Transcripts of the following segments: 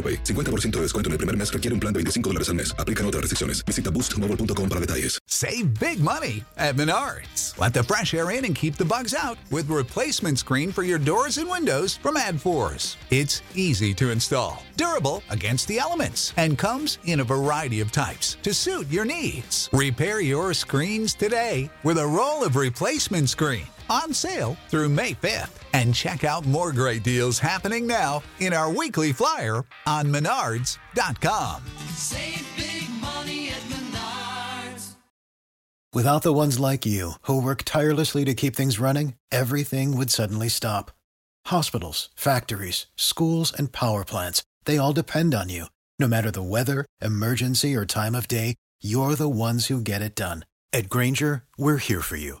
AroPay. 50% de descuento en el primer mes requiere un plan de 25 dólares al mes. Aplican otras restricciones. Visita boostmobile.com para detalles. Save big money at Menards. Let the fresh air in and keep the bugs out with replacement screen for your doors and windows from AdForce. It's easy to install, durable against the elements, and comes in a variety of types to suit your needs. Repair your screens today with a roll of replacement screen on sale through May 5th. And check out more great deals happening now in our weekly flyer on menards.com. Save big money at Menards. Without the ones like you, who work tirelessly to keep things running, everything would suddenly stop. Hospitals, factories, schools, and power plants, they all depend on you. No matter the weather, emergency, or time of day, you're the ones who get it done. At Granger, we're here for you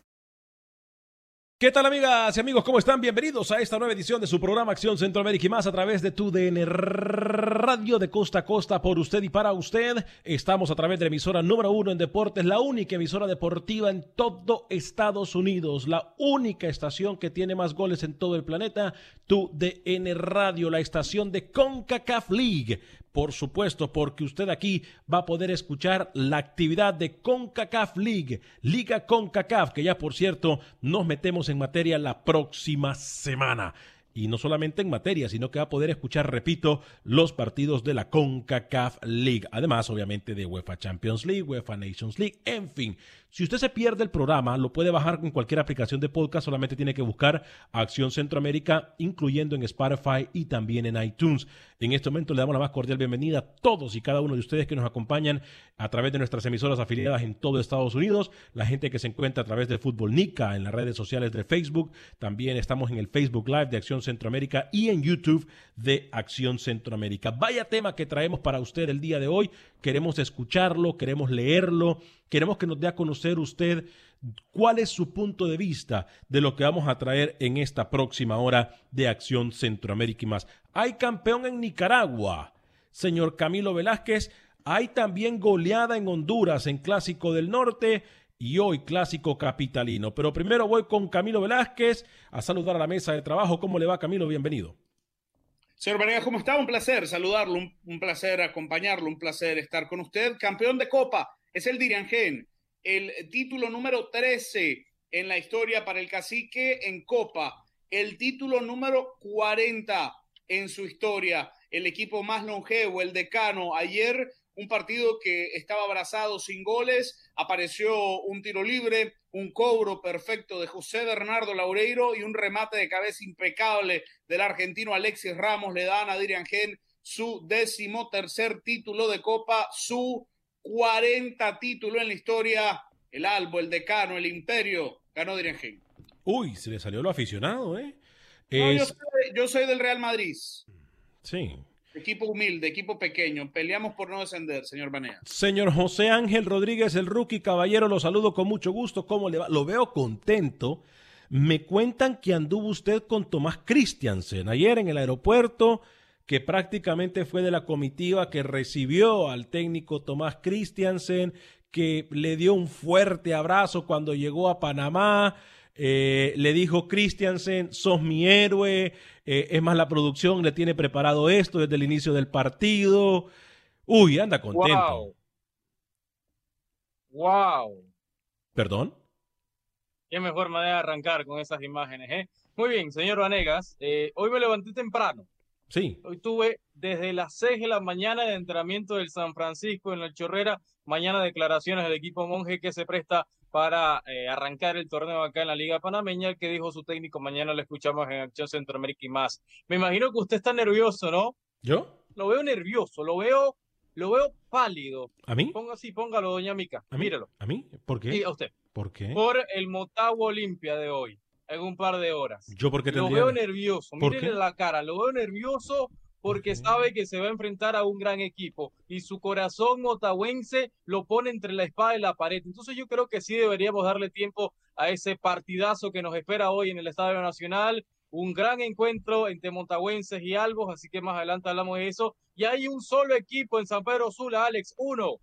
¿Qué tal amigas y amigos? ¿Cómo están? Bienvenidos a esta nueva edición de su programa Acción Centroamérica y más a través de tu DN Radio de costa a costa por usted y para usted. Estamos a través de la emisora número uno en deportes, la única emisora deportiva en todo Estados Unidos, la única estación que tiene más goles en todo el planeta, tu DN Radio, la estación de CONCACAF League. Por supuesto, porque usted aquí va a poder escuchar la actividad de CONCACAF League, Liga CONCACAF, que ya por cierto nos metemos en materia la próxima semana. Y no solamente en materia, sino que va a poder escuchar, repito, los partidos de la CONCACAF League. Además, obviamente, de UEFA Champions League, UEFA Nations League, en fin. Si usted se pierde el programa, lo puede bajar en cualquier aplicación de podcast, solamente tiene que buscar Acción Centroamérica, incluyendo en Spotify y también en iTunes. En este momento le damos la más cordial bienvenida a todos y cada uno de ustedes que nos acompañan a través de nuestras emisoras afiliadas en todo Estados Unidos, la gente que se encuentra a través de Fútbol Nica en las redes sociales de Facebook, también estamos en el Facebook Live de Acción Centroamérica y en YouTube de Acción Centroamérica. Vaya tema que traemos para usted el día de hoy, queremos escucharlo, queremos leerlo, queremos que nos dé a conocer usted cuál es su punto de vista de lo que vamos a traer en esta próxima hora de Acción Centroamérica y más. Hay campeón en Nicaragua, señor Camilo Velázquez. Hay también goleada en Honduras en Clásico del Norte y hoy Clásico Capitalino. Pero primero voy con Camilo Velázquez a saludar a la mesa de trabajo. ¿Cómo le va Camilo? Bienvenido. Señor Vanegas, ¿cómo está? Un placer saludarlo, un, placer acompañarlo, un placer estar con usted. Campeón de Copa es el Diriangén, el título número 13 en la historia para el cacique en Copa, el título número 40 en su historia, el equipo más longevo, el decano. Ayer un partido que estaba abrazado sin goles, apareció un tiro libre, un cobro perfecto de José Bernardo Laureiro y un remate de cabeza impecable del argentino Alexis Ramos le dan a Dirian Gen su décimo tercer título de Copa, su 40 títulos en la historia. El Albo, el Decano, el Imperio, ganó Dirian Gen. Uy, se le salió lo aficionado, ¿eh? No, yo, soy, yo soy del Real Madrid. Sí. Equipo humilde, equipo pequeño. Peleamos por no descender, señor Banea. Señor José Ángel Rodríguez, el rookie caballero, lo saludo con mucho gusto. ¿Cómo le va? Lo veo contento. Me cuentan que anduvo usted con Tomás Christiansen ayer en el aeropuerto, que prácticamente fue de la comitiva que recibió al técnico Tomás Christiansen, que le dio un fuerte abrazo cuando llegó a Panamá. Eh, le dijo Christiansen, sos mi héroe. Eh, es más, la producción le tiene preparado esto desde el inicio del partido. Uy, anda contento. Wow. Wow. ¿Perdón? Qué mejor manera de arrancar con esas imágenes, ¿eh? Muy bien, señor Vanegas. eh, hoy me levanté temprano. Sí. Hoy tuve desde las 6 de la mañana de entrenamiento del San Francisco en la Chorrera. Mañana declaraciones del equipo Monje que se presta para eh, arrancar el torneo acá en la Liga Panameña. El que dijo su técnico, mañana lo escuchamos en Acción Centroamérica y más. Me imagino que usted está nervioso, ¿no? ¿Yo? Lo veo nervioso, lo veo, lo veo pálido. ¿A mí? Ponga así, póngalo, doña Mica. ¿A mí? Míralo. ¿A mí? ¿Por qué? Y a usted. ¿Por qué? Por el Motagua Olimpia de hoy, en un par de horas. ¿Yo por qué Lo veo nervioso. ¿Por Mírele qué? la cara, lo veo nervioso porque sabe que se va a enfrentar a un gran equipo y su corazón motahuense lo pone entre la espada y la pared. Entonces yo creo que sí deberíamos darle tiempo a ese partidazo que nos espera hoy en el Estadio Nacional. Un gran encuentro entre motahuenses y albos, así que más adelante hablamos de eso. Y hay un solo equipo en San Pedro Sula, Alex, uno,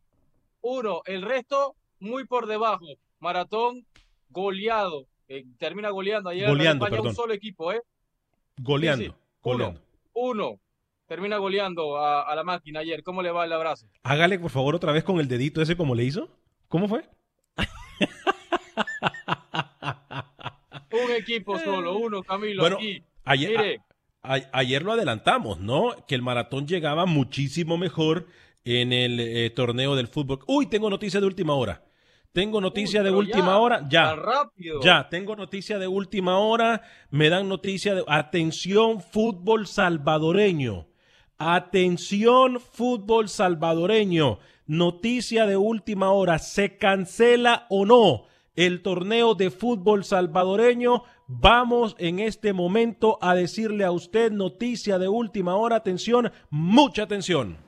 uno. El resto muy por debajo. Maratón goleado. Eh, termina goleando ayer. en Goleando, España, perdón. un solo equipo, ¿eh? Goleando. Sí, sí. Goleando. Uno. Termina goleando a, a la máquina ayer. ¿Cómo le va el abrazo? Hágale, por favor, otra vez con el dedito ese como le hizo. ¿Cómo fue? Un equipo solo, uno, Camilo, Bueno, aquí. Ayer, Mire, a- a- ayer lo adelantamos, ¿no? Que el maratón llegaba muchísimo mejor en el eh, torneo del fútbol. Uy, tengo noticia de última hora. Tengo noticia Uy, de última ya, hora. Ya. rápido. Ya, tengo noticia de última hora. Me dan noticia de. Atención, fútbol salvadoreño. Atención, fútbol salvadoreño. Noticia de última hora. ¿Se cancela o no el torneo de fútbol salvadoreño? Vamos en este momento a decirle a usted noticia de última hora. Atención, mucha atención.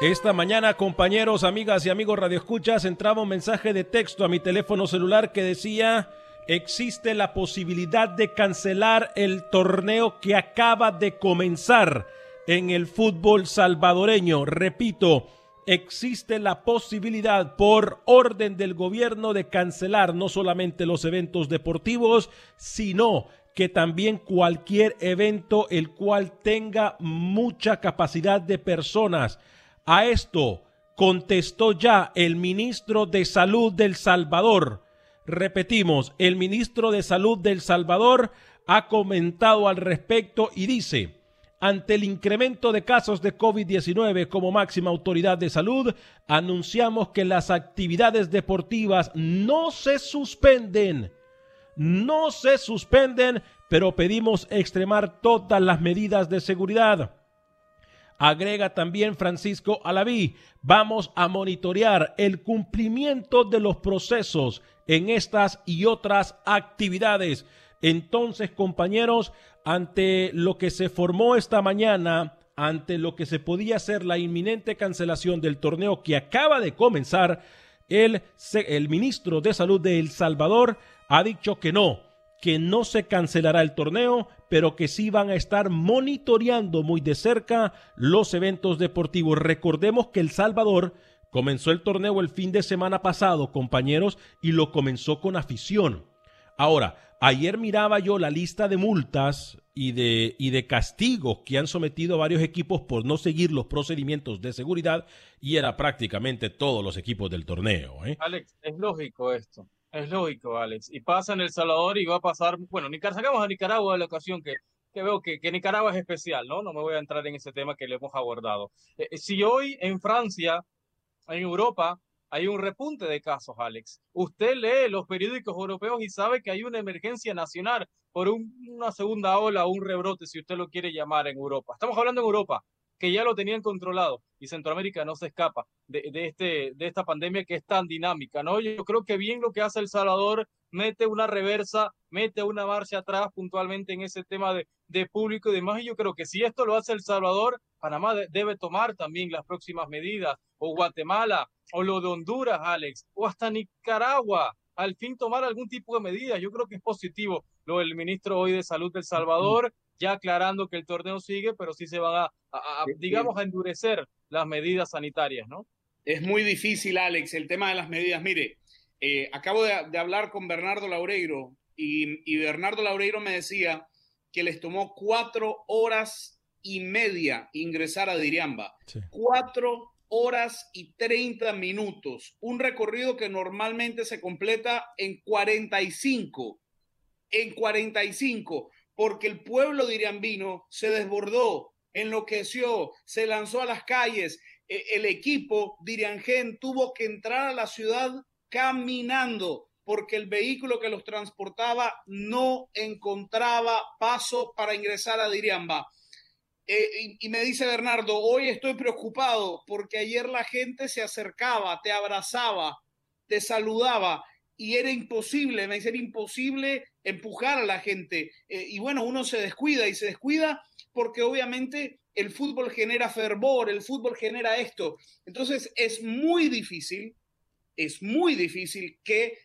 Esta mañana, compañeros, amigas y amigos radioescuchas, entraba un mensaje de texto a mi teléfono celular que decía, existe la posibilidad de cancelar el torneo que acaba de comenzar en el fútbol salvadoreño. Repito, existe la posibilidad por orden del gobierno de cancelar no solamente los eventos deportivos, sino que también cualquier evento el cual tenga mucha capacidad de personas. A esto contestó ya el ministro de Salud del Salvador. Repetimos, el ministro de Salud del Salvador ha comentado al respecto y dice, ante el incremento de casos de COVID-19 como máxima autoridad de salud, anunciamos que las actividades deportivas no se suspenden. No se suspenden, pero pedimos extremar todas las medidas de seguridad. Agrega también Francisco Alaví, vamos a monitorear el cumplimiento de los procesos en estas y otras actividades. Entonces, compañeros, ante lo que se formó esta mañana, ante lo que se podía ser la inminente cancelación del torneo que acaba de comenzar, el, el ministro de Salud de El Salvador ha dicho que no, que no se cancelará el torneo, pero que sí van a estar monitoreando muy de cerca los eventos deportivos. Recordemos que El Salvador comenzó el torneo el fin de semana pasado, compañeros, y lo comenzó con afición. Ahora, ayer miraba yo la lista de multas y de, y de castigos que han sometido a varios equipos por no seguir los procedimientos de seguridad y era prácticamente todos los equipos del torneo. ¿eh? Alex, es lógico esto. Es lógico, Alex. Y pasa en El Salvador y va a pasar, bueno, sacamos a Nicaragua de la ocasión que, que veo que, que Nicaragua es especial, ¿no? No me voy a entrar en ese tema que le hemos abordado. Eh, si hoy en Francia, en Europa, hay un repunte de casos, Alex. Usted lee los periódicos europeos y sabe que hay una emergencia nacional por un- una segunda ola o un rebrote, si usted lo quiere llamar, en Europa. Estamos hablando en Europa, que ya lo tenían controlado y Centroamérica no se escapa de, este, de esta pandemia que es tan dinámica, ¿no? Yo creo que bien lo que hace El Salvador, mete una reversa, mete una marcha atrás puntualmente en ese tema de, de público y demás, y yo creo que si esto lo hace El Salvador, Panamá de- debe tomar también las próximas medidas, o Guatemala, o lo de Honduras, Alex, o hasta Nicaragua, al fin tomar algún tipo de medidas. Yo creo que es positivo lo del ministro hoy de Salud del Salvador, ya aclarando que el torneo sigue, pero sí se van a, a- a, digamos, a endurecer las medidas sanitarias, ¿no? Es muy difícil, Alex, el tema de las medidas. Mire, eh, acabo de, de hablar con Bernardo Laureiro y, y Bernardo Laureiro me decía que les tomó cuatro horas y media ingresar a Diriamba. Cuatro horas y 30 minutos. Un recorrido que normalmente se completa en 45. En 45, porque el pueblo diriambino se desbordó, enloqueció, se lanzó a las calles. E, el equipo Diriangen tuvo que entrar a la ciudad caminando porque el vehículo que los transportaba no encontraba paso para ingresar a Diriamba. Eh, y, me dice Bernardo, hoy estoy preocupado porque ayer la gente se acercaba, te abrazaba, te saludaba y era imposible, me dice, era imposible empujar a la gente. Eh, y bueno, uno se descuida y se descuida porque obviamente el fútbol genera fervor, el fútbol genera esto. Entonces es muy difícil, es muy difícil que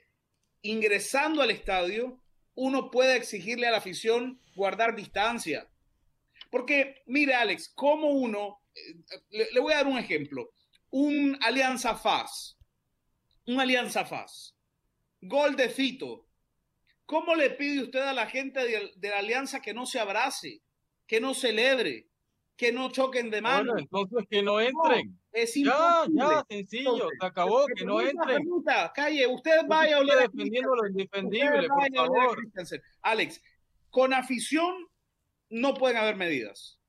ingresando al estadio uno pueda exigirle a la afición guardar distancia porque, mire, Alex, como uno, eh, le, voy a dar un ejemplo, un Alianza FAS, un Alianza FAS, gol de Fito. ¿Cómo le pide usted a la gente de, la Alianza que no se abrace, que no celebre, que no choquen de mano? entonces que no entren. es ya, ya, sencillo, se acabó, que no entren. calle, usted vaya a defendiendo lo indefendible, por favor. Alex, con afición no pueden haber medidas.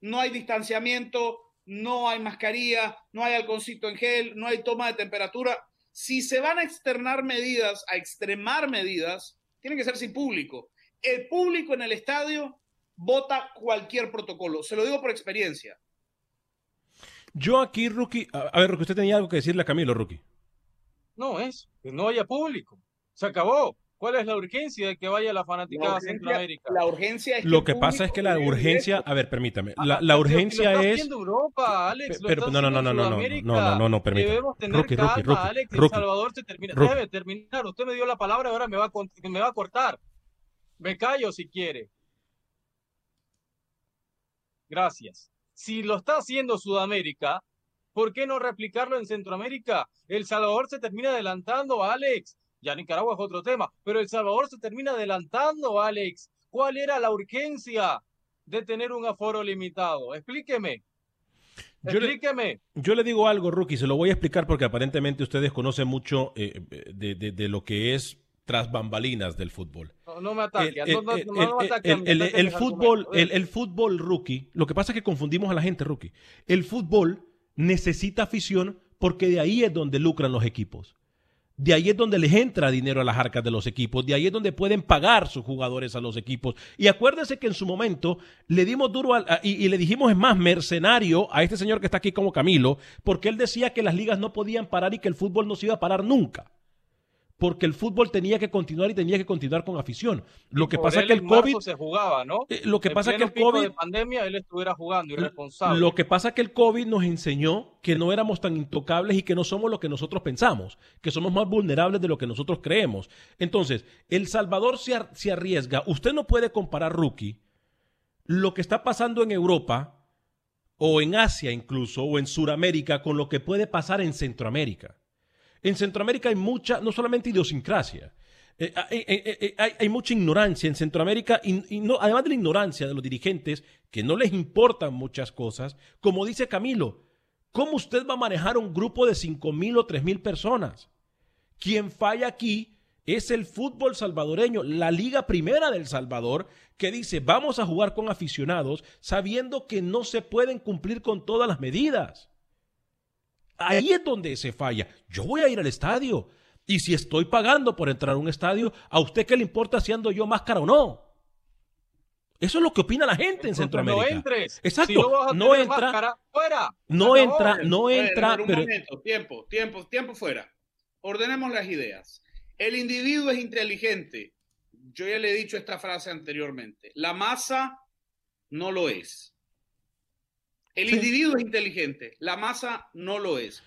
No hay distanciamiento, no hay mascarilla, no hay alcoholcito en gel, no hay toma de temperatura. Si se van a externar medidas, a extremar medidas, tienen que ser sin público. El público en el estadio vota cualquier protocolo. Se lo digo por experiencia. Yo aquí, Rookie, a ver, Rookie, usted tenía algo que decirle a Camilo, Rookie. No, es que no haya público. Se acabó. ¿Cuál es la urgencia de que vaya la fanática a Centroamérica? La urgencia es Lo que, pasa es que la urgencia, a ver, permítame, la, la urgencia es Europa, Alex, pero, no, no, no, no, no, no, no, no, no, permítame. Debemos tener Rookie, calma, Rookie, Alex, Rookie, El Salvador se termina, debe terminar. Usted me dio la palabra, ahora me va a, me va a cortar. Me callo si quiere. Gracias. Si lo está haciendo Sudamérica, ¿por qué no replicarlo en Centroamérica? El Salvador se termina adelantando, Alex. Ya Nicaragua es otro tema, pero El Salvador se termina adelantando, Alex. ¿Cuál era la urgencia de tener un aforo limitado? Explíqueme. Explíqueme. Yo le, digo algo, Rookie, se lo voy a explicar porque aparentemente ustedes conocen mucho eh, de, lo que es tras bambalinas del fútbol. No, me ataque. El fútbol, el fútbol rookie, lo que pasa es que confundimos a la gente, rookie. El fútbol necesita afición porque de ahí es donde lucran los equipos. De ahí es donde les entra dinero a las arcas de los equipos, de ahí es donde pueden pagar sus jugadores a los equipos. Y acuérdense que en su momento le dimos duro y, y, le dijimos, es más, mercenario a este señor que está aquí como Camilo, porque él decía que las ligas no podían parar y que el fútbol no se iba a parar nunca porque el fútbol tenía que continuar y tenía que continuar con afición. Lo que pasa es que el COVID se jugaba, ¿no? Eh, lo que pasa es que el COVID de pandemia él estuviera jugando irresponsable. Lo que pasa es que el COVID nos enseñó que no éramos tan intocables y que no somos lo que nosotros pensamos, que somos más vulnerables de lo que nosotros creemos. Entonces, El Salvador se, se arriesga. Usted no puede comparar rookie lo que está pasando en Europa o en Asia incluso o en Sudamérica con lo que puede pasar en Centroamérica. En Centroamérica hay mucha, no solamente idiosincrasia, eh, eh, eh, hay, mucha ignorancia en Centroamérica y, no, además de la ignorancia de los dirigentes que no les importan muchas cosas, como dice Camilo, ¿cómo usted va a manejar un grupo de cinco mil o tres mil personas? Quien falla aquí es el fútbol salvadoreño, la Liga Primera del Salvador, que dice vamos a jugar con aficionados sabiendo que no se pueden cumplir con todas las medidas. Ahí es donde se falla. Yo voy a ir al estadio. Y si estoy pagando por entrar a un estadio, ¿a usted qué le importa si ando yo máscara o no? Eso es lo que opina la gente en Centroamérica. No entres. Exacto. no, entra. fuera. No entra, no entra. un momento, tiempo, tiempo, tiempo fuera. Ordenemos las ideas. El individuo es inteligente. Yo ya le he dicho esta frase anteriormente. La masa no lo es. El individuo es inteligente, la masa no lo es.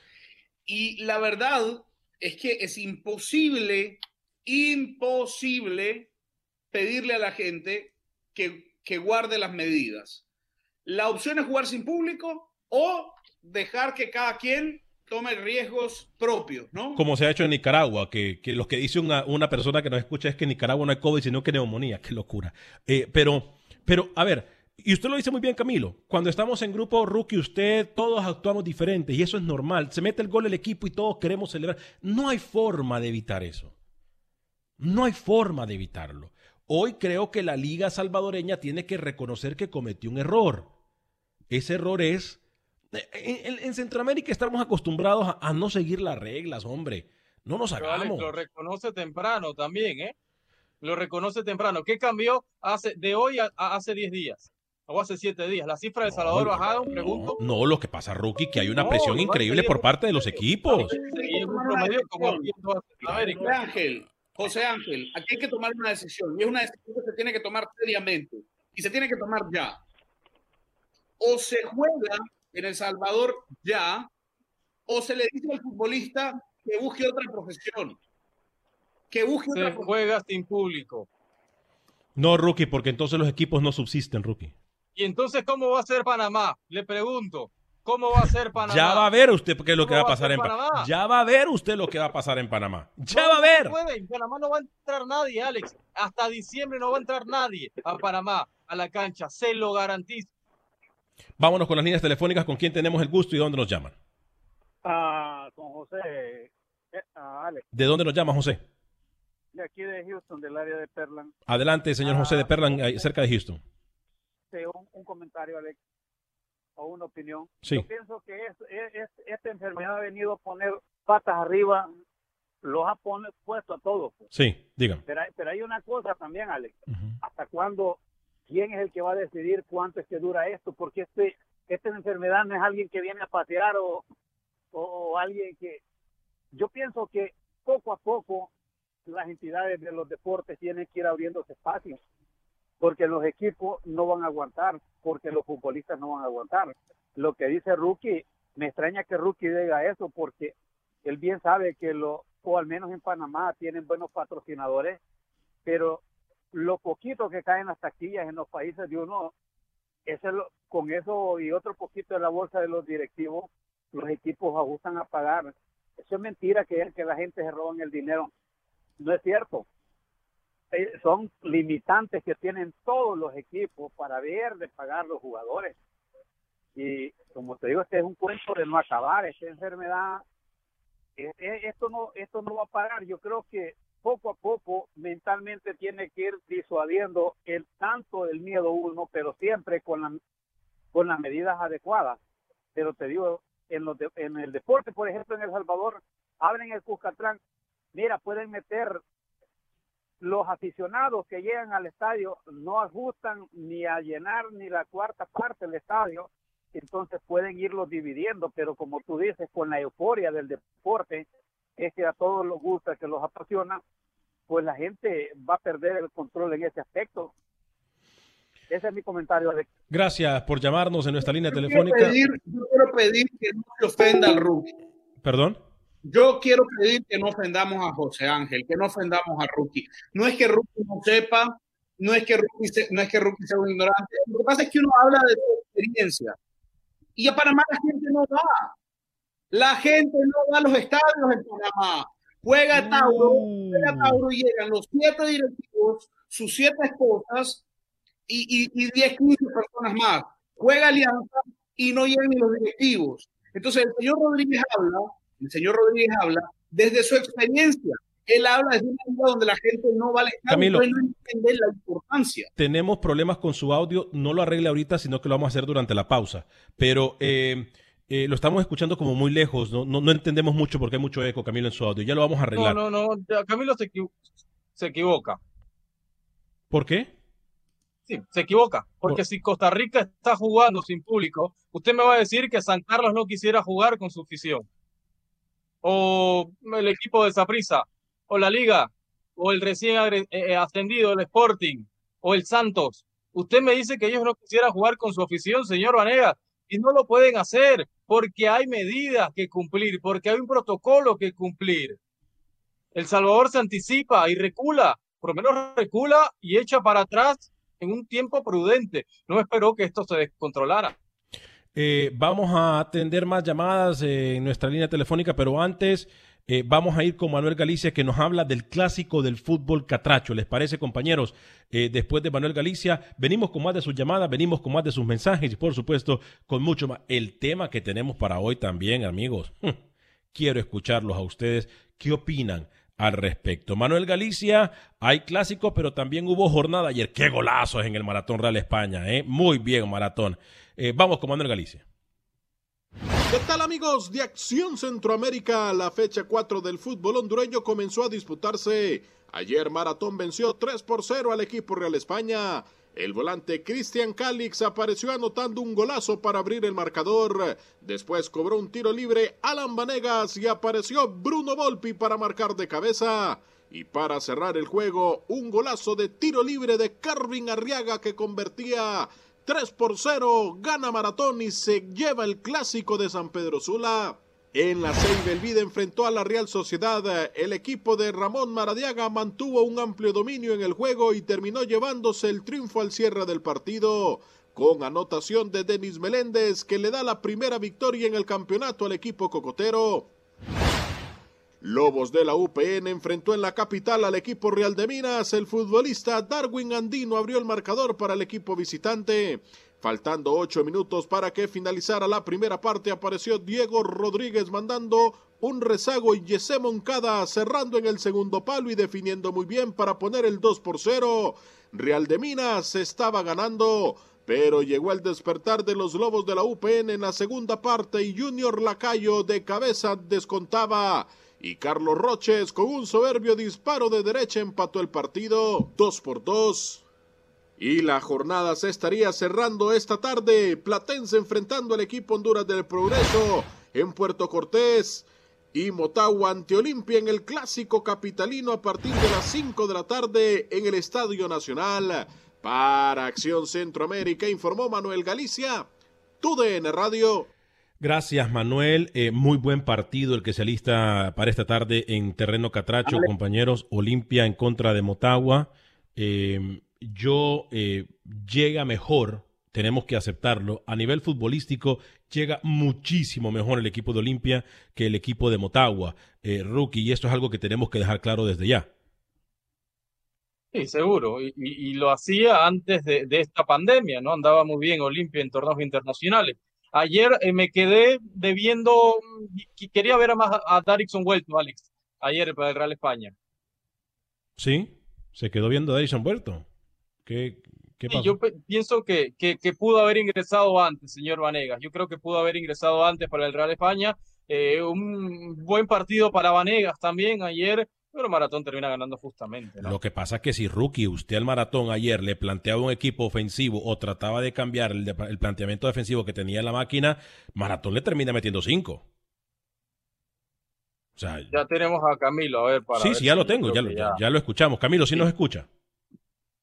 Y la verdad es que es imposible, imposible pedirle a la gente que, que guarde las medidas. La opción es jugar sin público o dejar que cada quien tome riesgos propios, ¿no? Como se ha hecho en Nicaragua, que, que lo que dice una, una, persona que nos escucha es que en Nicaragua no hay COVID, sino que neumonía. Qué locura. Eh, pero, pero, a ver, y usted lo dice muy bien, Camilo, cuando estamos en grupo rookie, usted, todos actuamos diferentes y eso es normal. Se mete el gol el equipo y todos queremos celebrar. No hay forma de evitar eso. No hay forma de evitarlo. Hoy creo que la liga salvadoreña tiene que reconocer que cometió un error. Ese error es... En, en- en Centroamérica estamos acostumbrados a, a no seguir las reglas, hombre. No nos Alex hagamos. lo reconoce temprano también, ¿eh? Lo reconoce temprano. ¿Qué cambió hace de hoy a, a hace 10 días? O hace 7 días. ¿La cifra de Salvador No, bajaron? no, Pregunto. No, lo que pasa, Rookie, que hay una No, presión increíble por parte de los equipos. Ángel, José Ángel, aquí hay que tomar una decisión y es una decisión que se tiene que tomar seriamente y se tiene que tomar ya. O se juega en El Salvador ya, o se le dice al futbolista que busque otra profesión. Que busque otra Se profesión. juega sin público. No, Rookie, porque entonces los equipos no subsisten, Rookie. Y entonces, ¿cómo va a ser Panamá? Le pregunto. ¿Cómo va a ser Panamá? Ya va a ver usted qué es lo que va ¿Cómo a va a pasar en Panamá. Ya va a ver usted lo que va a pasar en Panamá. Ya No, va a no ver. puede. En Panamá no va a entrar nadie, Alex. Hasta diciembre no va a entrar nadie a Panamá, a la cancha. Se lo garantizo. Vámonos con las líneas telefónicas con quién tenemos el gusto y dónde nos llaman. Ah, con José, eh, ah, Alex, ¿De dónde nos llama José? de aquí de Houston, del área de Perlan. Adelante, señor José de Perlan, cerca de Houston. Sí, un, un comentario, Alex, o una opinión. Sí. Yo pienso que es, es- es- esta enfermedad ha venido a poner patas arriba, los ha pone- puesto a todos. pues. Sí, dígame. Pero, hay- pero hay una cosa también, Alex. ¿Hasta cuándo? ¿Quién es el que va a decidir cuánto es que dura esto? Porque este, esta enfermedad no es alguien que viene a patear o, o, o alguien que... Yo pienso que poco a poco las entidades de los deportes tienen que ir abriendo espacios porque los equipos no van a aguantar, porque los futbolistas no van a aguantar. Lo que dice Rookie, me extraña que Rookie diga eso porque él bien sabe que lo, o al menos en Panamá tienen buenos patrocinadores, pero lo poquito que caen las taquillas en los países de uno, ese con eso y otro poquito de la bolsa de los directivos, los equipos ajustan a pagar. Eso es mentira que que la gente se roban el dinero. No es cierto. Eh, Son limitantes que tienen todos los equipos para ver de pagar los jugadores. Y como te digo, este es un cuento de no acabar, esta enfermedad eh, eh, esto no esto no va a parar yo creo que poco a poco mentalmente tiene que ir disuadiendo el tanto del miedo uno pero siempre con la, con las medidas adecuadas pero te digo en los de- en el deporte por ejemplo en el Salvador abren el Cuscatlán mira pueden meter los aficionados que llegan al estadio no ajustan ni a llenar ni la cuarta parte del estadio entonces pueden irlos dividiendo, pero como tú dices, con la euforia del deporte, es que a todos les gusta, que los apasiona, pues la gente va a perder el control en ese aspecto. Ese es mi comentario, Alex. Gracias por llamarnos en nuestra línea Yo quiero telefónica. pedir, yo quiero pedir que no se ofenda al rookie. Perdón. Yo quiero pedir que no ofendamos a José Ángel, que no ofendamos a Rookie. No es que Rookie no sepa, no es que Rookie, se- no es que Rookie sea un ignorante. Lo que pasa es que uno habla de su experiencia. Y a Panamá la gente no va. La gente no va a los estadios en Panamá. Juega Tauro, juega Tauro llegan los siete directivos, sus siete esposas y, y, y 10, 15 personas más. Juega Alianza y no llegan ni los directivos. Entonces, el señor Rodríguez habla, el señor Rodríguez habla desde su experiencia. Él habla desde una vida donde la gente no va al estadio, Camilo. no entiende la importancia. Tenemos problemas con su audio, no lo arregle ahorita, sino que lo vamos a hacer durante la pausa. Pero eh, eh, lo estamos escuchando como muy lejos, no, no, no entendemos mucho porque hay mucho eco, Camilo, en su audio. Ya lo vamos a No, arreglar. no, no. ya Camilo se, equivo- se equivoca. ¿Por qué? Sí, se equivoca. Porque si Costa Rica está jugando sin público, usted me va a decir que San Carlos no quisiera jugar con su afición. O el equipo de Saprissa, o la Liga, o el recién eh, eh, ascendido, el Sporting, o el Santos. Usted me dice que ellos no quisieran jugar con su afición, señor Vanega, y no lo pueden hacer porque hay medidas que cumplir, porque hay un protocolo que cumplir. El Salvador se anticipa y recula, por lo menos recula y echa para atrás en un tiempo prudente. No esperó que esto se descontrolara. Eh, vamos a atender más llamadas eh, en nuestra línea telefónica, pero antes eh, vamos a ir con Manuel Galicia que nos habla del clásico del fútbol catracho. ¿Les parece, compañeros? Eh, después de Manuel Galicia, venimos con más de sus llamadas, venimos con más de sus mensajes y, por supuesto, con mucho más. El tema que tenemos para hoy también, amigos. Quiero escucharlos a ustedes. ¿Qué opinan? al respecto. Manuel Galicia, hay clásico, pero también hubo jornada ayer. Qué golazos en el Maratón Real España, ¿eh? Muy bien, Maratón. Eh, vamos con Manuel Galicia. ¿Qué tal amigos de Acción Centroamérica? La fecha 4 del fútbol hondureño comenzó a disputarse. Ayer Maratón venció 3 por 0 al equipo Real España. El volante Cristian Calix apareció anotando un golazo para abrir el marcador. Después cobró un tiro libre Alan Vanegas y apareció Bruno Volpi para marcar de cabeza. Y para cerrar el juego, un golazo de tiro libre de Carvin Arriaga que convertía 3 por 0, gana Maratón y se lleva el clásico de San Pedro Sula. En la el Vida enfrentó a la Real Sociedad. El equipo de Ramón Maradiaga mantuvo un amplio dominio en el juego y terminó llevándose el triunfo al cierre del partido, con anotación de Denis Meléndez que le da la primera victoria en el campeonato al equipo cocotero. Lobos de la UPN enfrentó en la capital al equipo Real de Minas. El futbolista Darwin Andino abrió el marcador para el equipo visitante. Faltando ocho minutos para que finalizara la primera parte, apareció Diego Rodríguez mandando un rezago y Yesé Moncada cerrando en el segundo palo y definiendo muy bien para poner el 2 por 0. Real de Minas estaba ganando, pero llegó el despertar de los Lobos de la UPN en la segunda parte y Junior Lacayo de cabeza descontaba. Y Carlos Roches con un soberbio disparo de derecha empató el partido 2 por 2. Y la jornada se estaría cerrando esta tarde. Platense enfrentando al equipo Honduras del Progreso en Puerto Cortés. Y Motagua ante Olimpia en el clásico capitalino a partir de las 5 de la tarde en el Estadio Nacional. Para Acción Centroamérica informó Manuel Galicia, TUDN Radio. Gracias, Manuel. Eh, muy buen partido el que se alista para esta tarde en terreno catracho, compañeros. Olimpia en contra de Motagua. Eh, yo eh, llega mejor, tenemos que aceptarlo. A nivel futbolístico llega muchísimo mejor el equipo de Olimpia que el equipo de Motagua, eh, rookie, y esto es algo que tenemos que dejar claro desde ya. Sí, seguro, y, lo hacía antes de, esta pandemia, ¿no? Andaba muy bien Olimpia en torneos internacionales. Ayer eh, me quedé debiendo, quería ver a más a, Darikson Vuelto, Alex, ayer para el Real España. Sí, se quedó viendo a Darikson Vuelto. ¿Qué, yo pienso que, que, pudo haber ingresado antes, señor Vanegas. Yo creo que pudo haber ingresado antes para el Real España. Eh, un buen partido para Vanegas también ayer, pero Maratón termina ganando justamente. Lo que pasa es que si Rookie, usted al Maratón ayer le planteaba un equipo ofensivo o trataba de cambiar el, el planteamiento defensivo que tenía la máquina, Maratón le termina metiendo cinco. ya tenemos a Camilo, a ver, para. Sí, sí, ya lo tengo, ya, ya, ya, lo escuchamos. Camilo, ¿sí, nos escucha?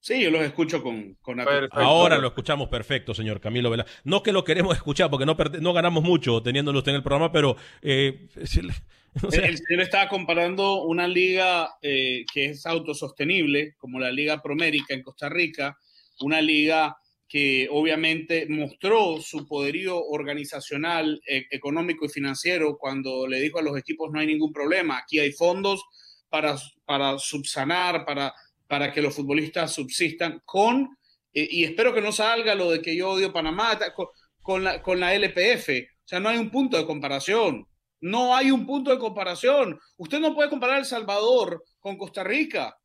Sí, yo los escucho con, con Ahora lo escuchamos perfecto, señor Camilo Vela. No que lo queremos escuchar, porque no, no ganamos mucho teniéndolo usted en el programa, pero... Eh, el, señor estaba comparando una liga eh, que es autosostenible, como la Liga Promérica en Costa Rica, una liga que obviamente mostró su poderío organizacional, e, económico y financiero cuando le dijo a los equipos no hay ningún problema, aquí hay fondos para, para subsanar, para para que los futbolistas subsistan con, eh, y espero que no salga lo de que yo odio Panamá, con, la, con la LPF. O sea, no hay un punto de comparación. No hay un punto de comparación. Usted no puede comparar El Salvador con Costa Rica.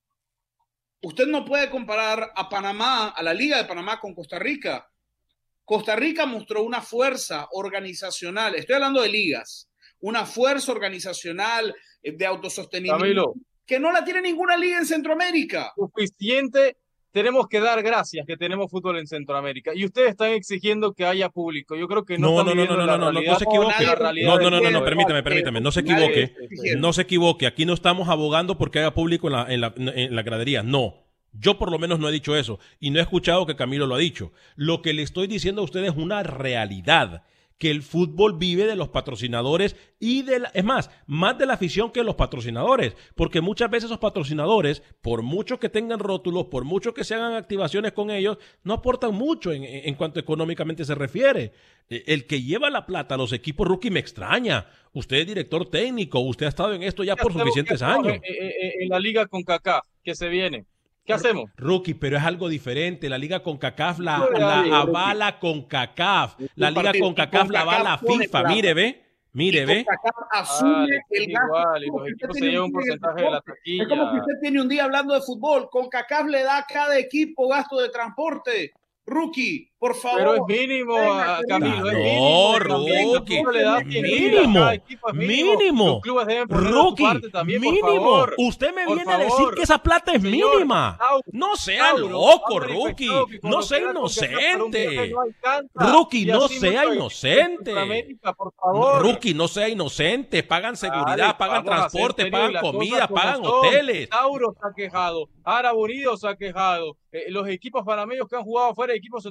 Usted no puede comparar a Panamá, a la Liga de Panamá con Costa Rica. Costa Rica mostró una fuerza organizacional, estoy hablando de ligas, una fuerza organizacional eh, de autosostenimiento que no la tiene ninguna liga en Centroamérica. Suficiente, tenemos que dar gracias que tenemos fútbol en Centroamérica. Y ustedes están exigiendo que haya público. Yo creo que no. No, no, no, no, no, no, no, se equivoque. No, no, no, no, no, permítame, permítame, no se equivoque. No se equivoque. Aquí no estamos abogando porque haya público en la, en la, en la gradería. No. Yo por lo menos no he dicho eso y no he escuchado que Camilo lo ha dicho. Lo que le estoy diciendo a ustedes es una realidad que el fútbol vive de los patrocinadores y de la, es más, más de la afición que los patrocinadores, porque muchas veces esos patrocinadores, por mucho que tengan rótulos, por mucho que se hagan activaciones con ellos, no aportan mucho en, en cuanto económicamente se refiere. Eh, El que lleva la plata a los equipos rookie me extraña. Usted es director técnico, usted ha estado en esto ya por suficientes ¿Qué hacemos años. En, en- en la liga con Kaká, que se viene. ¿Qué hacemos? Rookie, pero es algo diferente. La liga con CACAF la, No, la avala con CACAF. La liga partido. con CACAF la avala FIFA. plata. Mire, ve. Mire, Y ve. Asume Vale, el es gasto. igual, y los Usted equipos se tiene llevan un día de porcentaje de la transporte. Es como que usted tiene un día hablando de fútbol. Con CACAF le da a cada equipo gasto de transporte. Rookie, por favor. Pero es mínimo, Venga, ah, Camilo, es No, mínimo. le das mínimo, a mínimo. Rookie, parte también, mínimo. Usted me Por viene a decir que esa plata es Señor, mínima. No sea Tauro loco, Rookie. No sea inocente. no. Rookie, no sea inocente. Rookie, no sea inocente. Pagan seguridad, Dale, pagan a transporte, pagan comida, pagan hoteles. Tauro se ha quejado, Árabe Unido se ha quejado, eh, los equipos panameños que han jugado fuera de equipos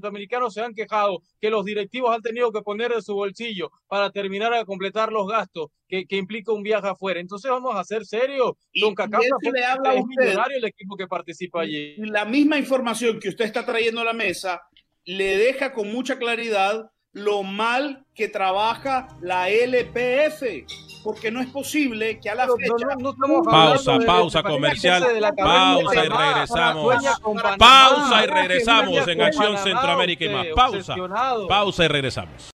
sudamericanos se han quejado, que los directivos han tenido que poner de su bolsillo para terminar de completar los gastos que, que implica un viaje afuera. Entonces vamos a ser serios. Don le habla a es usted. millonario el equipo que participa allí. La misma información que usted está trayendo a la mesa le deja con mucha claridad lo mal que trabaja la LPF, porque no es posible que a la Pero fecha no- Pausa, pausa de- de- comercial. Pausa y regresamos. Pausa y regresamos en Acción Centroamérica y más. Pausa. Pausa y regresamos.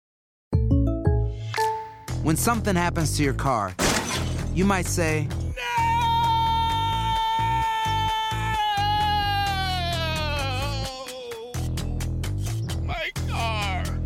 When something happens to your car, you might say,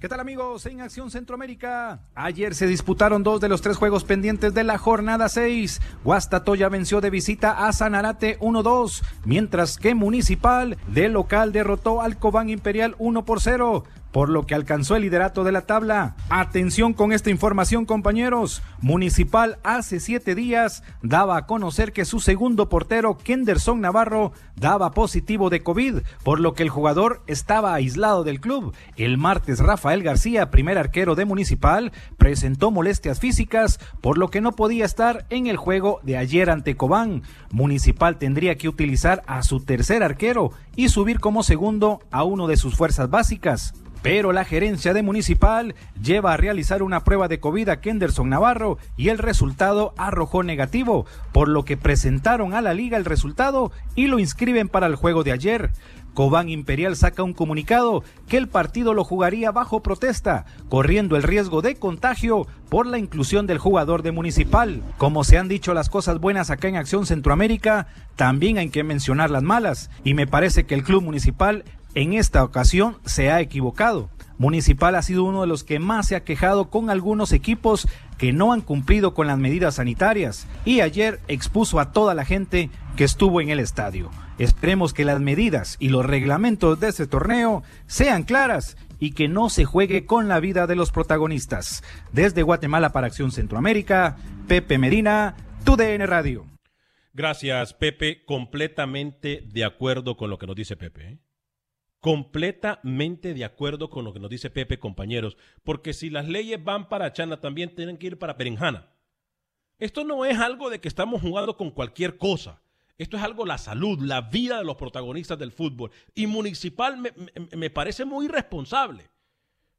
¿Qué tal amigos? En Acción Centroamérica. Ayer se disputaron dos de los tres juegos pendientes de la jornada 6. Guastatoya venció de visita a Sanarate 1-2, mientras que Municipal de local derrotó al Cobán Imperial 1 por 0 por lo que alcanzó el liderato de la tabla. Atención con esta información, compañeros. Municipal hace siete días daba a conocer que su segundo portero, Kenderson Navarro, daba positivo de COVID, por lo que el jugador estaba aislado del club. El martes, Rafael García, primer arquero de Municipal, presentó molestias físicas, por lo que no podía estar en el juego de ayer ante Cobán. Municipal tendría que utilizar a su tercer arquero y subir como segundo a uno de sus fuerzas básicas. Pero la gerencia de Municipal lleva a realizar una prueba de COVID a Kenderson Navarro y el resultado arrojó negativo, por lo que presentaron a la liga el resultado y lo inscriben para el juego de ayer. Cobán Imperial saca un comunicado que el partido lo jugaría bajo protesta, corriendo el riesgo de contagio por la inclusión del jugador de Municipal. Como se han dicho las cosas buenas acá en Acción Centroamérica, también hay que mencionar las malas, y me parece que el club municipal en esta ocasión se ha equivocado. Municipal ha sido uno de los que más se ha quejado con algunos equipos que no han cumplido con las medidas sanitarias y ayer expuso a toda la gente que estuvo en el estadio. Esperemos que las medidas y los reglamentos de este torneo sean claras y que no se juegue con la vida de los protagonistas. Desde Guatemala para Acción Centroamérica, Pepe Medina, TUDN Radio. Gracias, Pepe. Completamente de acuerdo con lo que nos dice Pepe. Completamente de acuerdo con lo que nos dice Pepe, compañeros. Porque si las leyes van para Chana, también tienen que ir para Berenjana. Esto no es algo de que estamos jugando con cualquier cosa. Esto es algo la salud, la vida de los protagonistas del fútbol. Y Municipal me parece muy irresponsable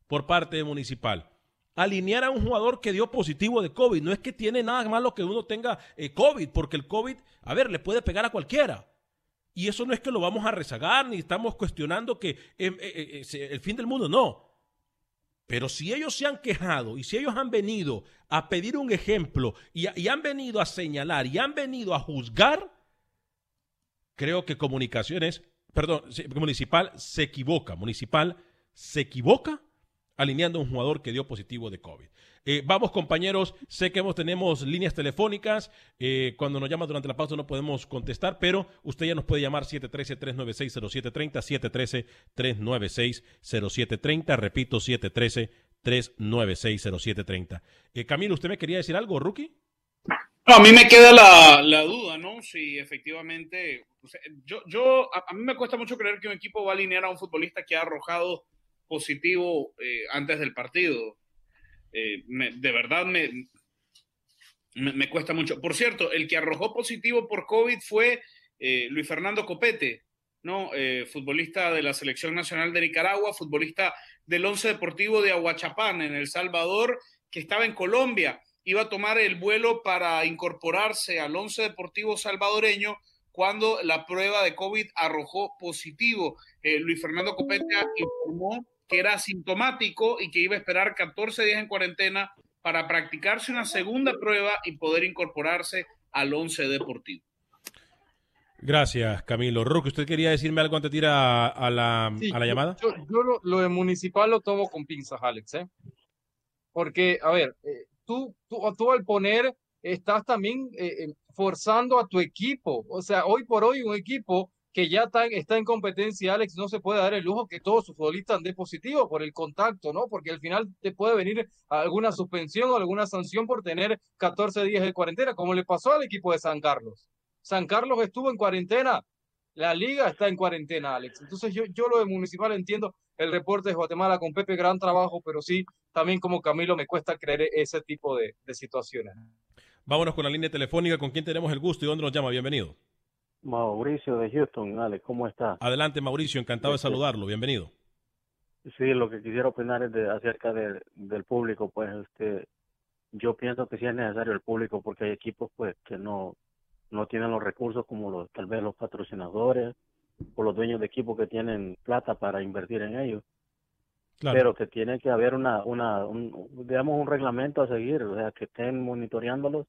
por parte de Municipal. Alinear a un jugador que dio positivo de COVID. No es que tiene nada malo que uno tenga eh, COVID, porque el COVID, a ver, le puede pegar a cualquiera. Y eso no es que lo vamos a rezagar, ni estamos cuestionando que eh, eh, eh, el fin del mundo, no. Pero si ellos se han quejado y si ellos han venido a pedir un ejemplo y, y han venido a señalar y han venido a juzgar, creo que comunicaciones, perdón, municipal se equivoca, municipal se equivoca alineando a un jugador que dio positivo de COVID. Eh, vamos, compañeros, sé que hemos, tenemos líneas telefónicas. eh, cuando nos llama durante la pausa no podemos contestar, pero usted ya nos puede llamar 713-396-0730, 713-396-0730. Repito, 713-396-0730. Eh, Camilo, ¿usted me quería decir algo, Rookie? A mí me queda la, la duda, ¿no? Si efectivamente. o sea, yo, yo a, a mí me cuesta mucho creer que un equipo va a alinear a un futbolista que ha arrojado positivo eh, antes del partido. Eh, me- de verdad me, me, cuesta mucho. Por cierto, el que arrojó positivo por COVID fue eh, Luis Fernando Copete, ¿no? Eh, futbolista de la Selección Nacional de Nicaragua, futbolista del Once Deportivo de Aguachapán, en El Salvador, que estaba en Colombia. Iba a tomar el vuelo para incorporarse al Once Deportivo salvadoreño cuando la prueba de COVID arrojó positivo. Eh, Luis Fernando Copete informó que era asintomático y que iba a esperar 14 días en cuarentena para practicarse una segunda prueba y poder incorporarse al Once Deportivo. Gracias, Camilo. Rookie, ¿usted quería decirme algo antes de ir a, a la, Sí, a la yo- llamada? Yo, yo lo, lo de municipal lo tomo con pinzas, Alex, ¿eh? Porque, a ver, eh, tú, tú, tú al poner, estás también eh, eh, forzando a tu equipo. O sea, hoy por hoy un equipo que ya está, en- competencia, Alex, no se puede dar el lujo que todos sus futbolistas anden positivo por el contacto, ¿no? Porque al final te puede venir alguna suspensión o alguna sanción por tener 14 días de cuarentena, como le pasó al equipo de San Carlos. San Carlos estuvo en cuarentena, la liga está en cuarentena, Alex. Entonces yo, yo lo de Municipal entiendo el reporte de Guatemala con Pepe, gran trabajo, pero sí, también como Camilo me cuesta creer ese tipo de, de situaciones. Vámonos con la línea telefónica. ¿Con quién tenemos el gusto y dónde nos llama? Bienvenido. Mauricio de Houston, Alex, ¿cómo está? Adelante, Mauricio. Encantado de Este- saludarlo. Bienvenido. Sí, lo que quisiera opinar es de, acerca de- del público, pues este, yo pienso que sí es necesario el público porque hay equipos pues que no, no tienen los recursos como los, tal vez los patrocinadores o los dueños de equipos que tienen plata para invertir en ellos. Claro. Pero que tiene que haber una, una, un, digamos, un reglamento a seguir, o sea, que estén monitoreándolos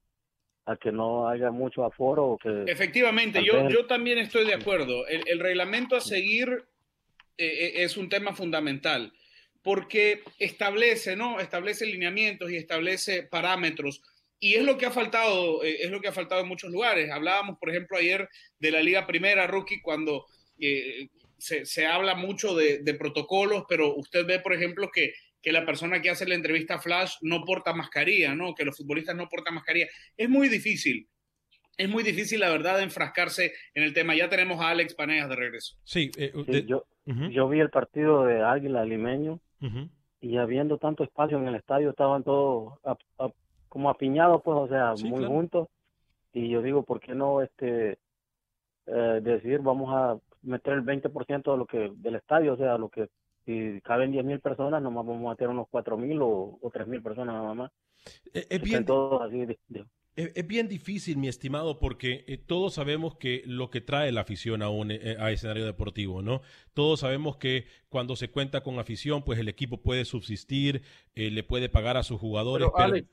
a que no haya mucho aforo o que Efectivamente, yo, yo también estoy de acuerdo. El, el reglamento a seguir eh, eh, es un tema fundamental porque establece, ¿no? Establece lineamientos y establece parámetros. Y es lo que ha faltado, eh, es lo que ha faltado en muchos lugares. Hablábamos, por ejemplo, ayer de la Liga Primera, Rookie, cuando eh, se, se habla mucho de, de protocolos, pero usted ve, por ejemplo, que, que la persona que hace la entrevista flash no porta mascarilla, ¿no? Que los futbolistas no portan mascarilla. Es muy difícil. Es muy difícil, la verdad, de enfrascarse en el tema. Ya tenemos a Alex Paneas de regreso. Sí, eh, Sí, yo, vi el partido de Águila Limeño y habiendo tanto espacio en el estadio estaban todos como apiñados pues o sea Sí, muy claro. juntos y yo digo por qué no este eh, decir vamos a meter el 20% de lo que del estadio o sea lo que si caben 10 mil personas nomás vamos a meter unos 4 mil o, o 3 mil personas nada más Es, es bien, todos así de- de- es, es bien difícil, mi estimado, porque eh, todos sabemos que lo que trae la afición a un eh, a escenario deportivo, ¿no? Todos sabemos que cuando se cuenta con afición, pues el equipo puede subsistir, eh, le puede pagar a sus jugadores, Pero, pero, Alex,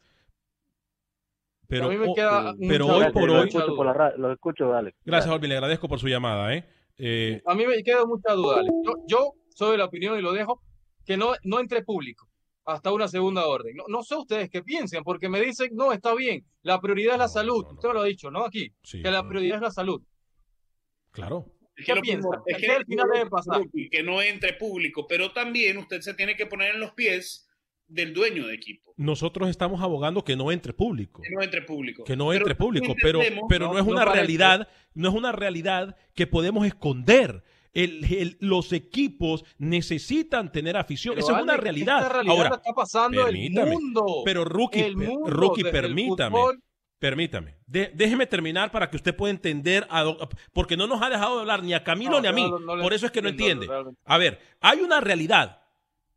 pero, a mí me o- queda pero mucha- hoy Gracias, por lo hoy, escucho por la ra- lo escucho Alex gracias, Olvin, le agradezco por su llamada, ¿eh? Eh, A mí me queda mucha duda, Alex. Yo, yo soy de la opinión y lo dejo, que no, no entre público hasta una segunda orden. No, no sé ustedes qué piensan, porque me dicen, no, está bien, la prioridad es la salud. Usted me lo ha dicho, ¿no? Aquí, Sí, que la no. prioridad es la salud. claro. Es ¿Qué lo piensa? es ¿Qué al final debe pasar? Que no entre público, pero también usted se tiene que poner en los pies del dueño de equipo. Nosotros estamos abogando que no entre público. Que no entre público. que no Pero entre también público, pero, pero no, es no una realidad, no es una realidad que podemos esconder. El- el- los equipos necesitan tener afición, Pero, esa es una realidad. Esta realidad Ahora, está pasando el mundo. pero rookie, el mundo, permítame, permítame, De- déjeme terminar para que usted pueda entender, a porque no nos ha dejado de hablar ni a Camilo No, ni a mí, no, no le por eso es que no entiende. A ver, hay una realidad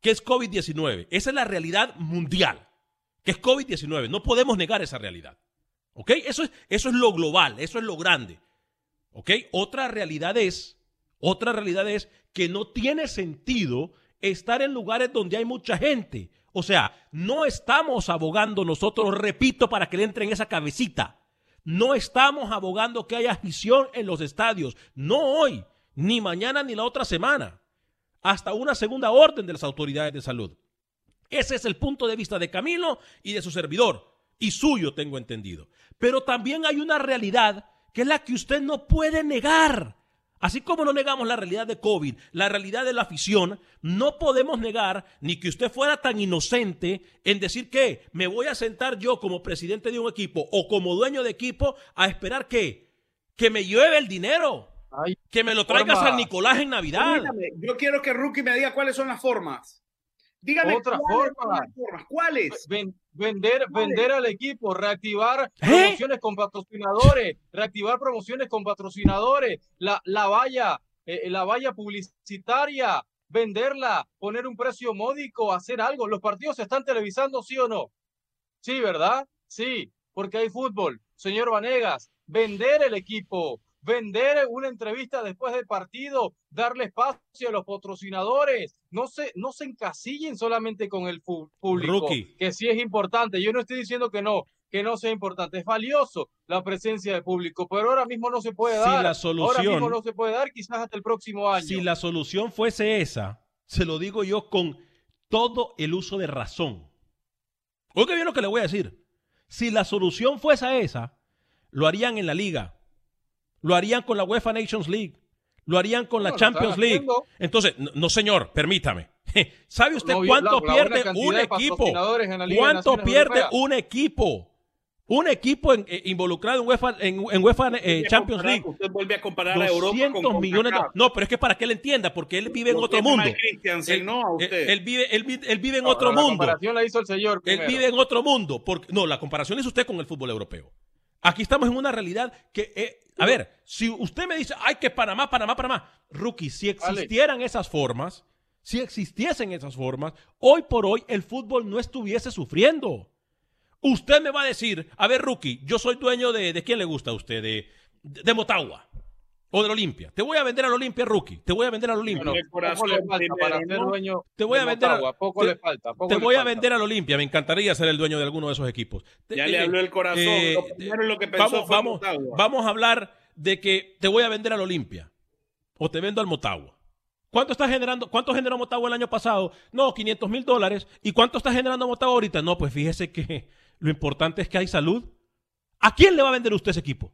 que es COVID-19, esa es la realidad mundial, que es COVID-19, no podemos negar esa realidad. ¿Ok? Eso es, eso es lo global, eso es lo grande. ¿Ok? Otra realidad es, otra realidad es que no tiene sentido estar en lugares donde hay mucha gente. O sea, no estamos abogando nosotros, repito, para que le entre en esa cabecita. No estamos abogando que haya afición en los estadios. No hoy, ni mañana, ni la otra semana. Hasta una segunda orden de las autoridades de salud. Ese es el punto de vista de Camilo y de su servidor, y suyo tengo entendido. Pero también hay una realidad que es la que usted no puede negar. Así como no negamos la realidad de COVID, la realidad de la afición, no podemos negar ni que usted fuera tan inocente en decir que me voy a sentar yo como presidente de un equipo o como dueño de equipo a esperar que, que me lleve el dinero, que me lo traiga forma. San Nicolás en Navidad. Yo quiero que Rookie me diga cuáles son las formas. Dígame Otra cuáles forma. formas. ¿Cuáles? Ven- vender, ¿Cuáles? vender al equipo, reactivar ¿Eh? promociones con patrocinadores, reactivar promociones con patrocinadores, la, la valla, eh, la valla publicitaria, venderla, poner un precio módico, hacer algo. Los partidos se están televisando, ¿sí o no? Sí, ¿verdad? Sí, porque hay fútbol. Señor Vanegas, vender el equipo, vender una entrevista después del partido, darle espacio a los patrocinadores. No se, no se encasillen solamente con el público, Rookie. que sí es importante. Yo no estoy diciendo que no, que no sea importante. Es valioso la presencia de público, pero ahora mismo no se puede Si dar. la Ahora solución- mismo no se puede dar, quizás hasta el próximo año. Si la solución fuese esa, se lo digo yo con todo el uso de razón. Oiga bien lo que le voy a decir. Si la solución fuese esa, lo harían en la liga, lo harían con la UEFA Nations League, lo harían con la No, Champions League. haciendo. Entonces, no, no, señor, permítame. ¿Sabe usted No, cuánto la- pierde un equipo? ¿Cuánto Naciones pierde un equipo? Un equipo en- eh, involucrado en UEFA, en, en UEFA eh, Champions League. Usted vuelve a comparar a Europa 200 con millones de... No, pero es que para que él entienda, porque él vive en otro mundo. Él, no a él- usted. él vive, él, vi- él vive en No, otro la mundo. comparación la hizo el señor Él primero. vive en otro mundo. Porque, no, la comparación es usted con el fútbol europeo. Aquí estamos en una realidad que, eh, a ver, si usted me dice, ay, que Panamá, Panamá, Panamá, rookie, si existieran esas formas, si existiesen esas formas, hoy por hoy el fútbol no estuviese sufriendo. Usted me va a decir, a ver, rookie, yo soy dueño de, ¿de quién le gusta a usted? De, de, de Motagua o del Olimpia. Te voy a vender al Olimpia, rookie. Te voy a vender al Olimpia. Bueno, poco le falta para ser dueño Te voy a vender Motagua, poco te- le falta. poco Te le voy a vender al Olimpia. Me encantaría ser el dueño de alguno de esos equipos. Te- Ya le eh, habló el corazón. eh, lo primero lo que pensó vamos, fue vamos, Motagua. vamos a hablar de que te voy a vender al Olimpia o te vendo al Motagua. ¿Cuánto está generando? ¿Cuánto generó Motagua el año pasado? No, 500 mil dólares. ¿Y cuánto está generando Motagua ahorita? No, pues fíjese que lo importante es que hay salud. ¿A quién le va a vender usted ese equipo?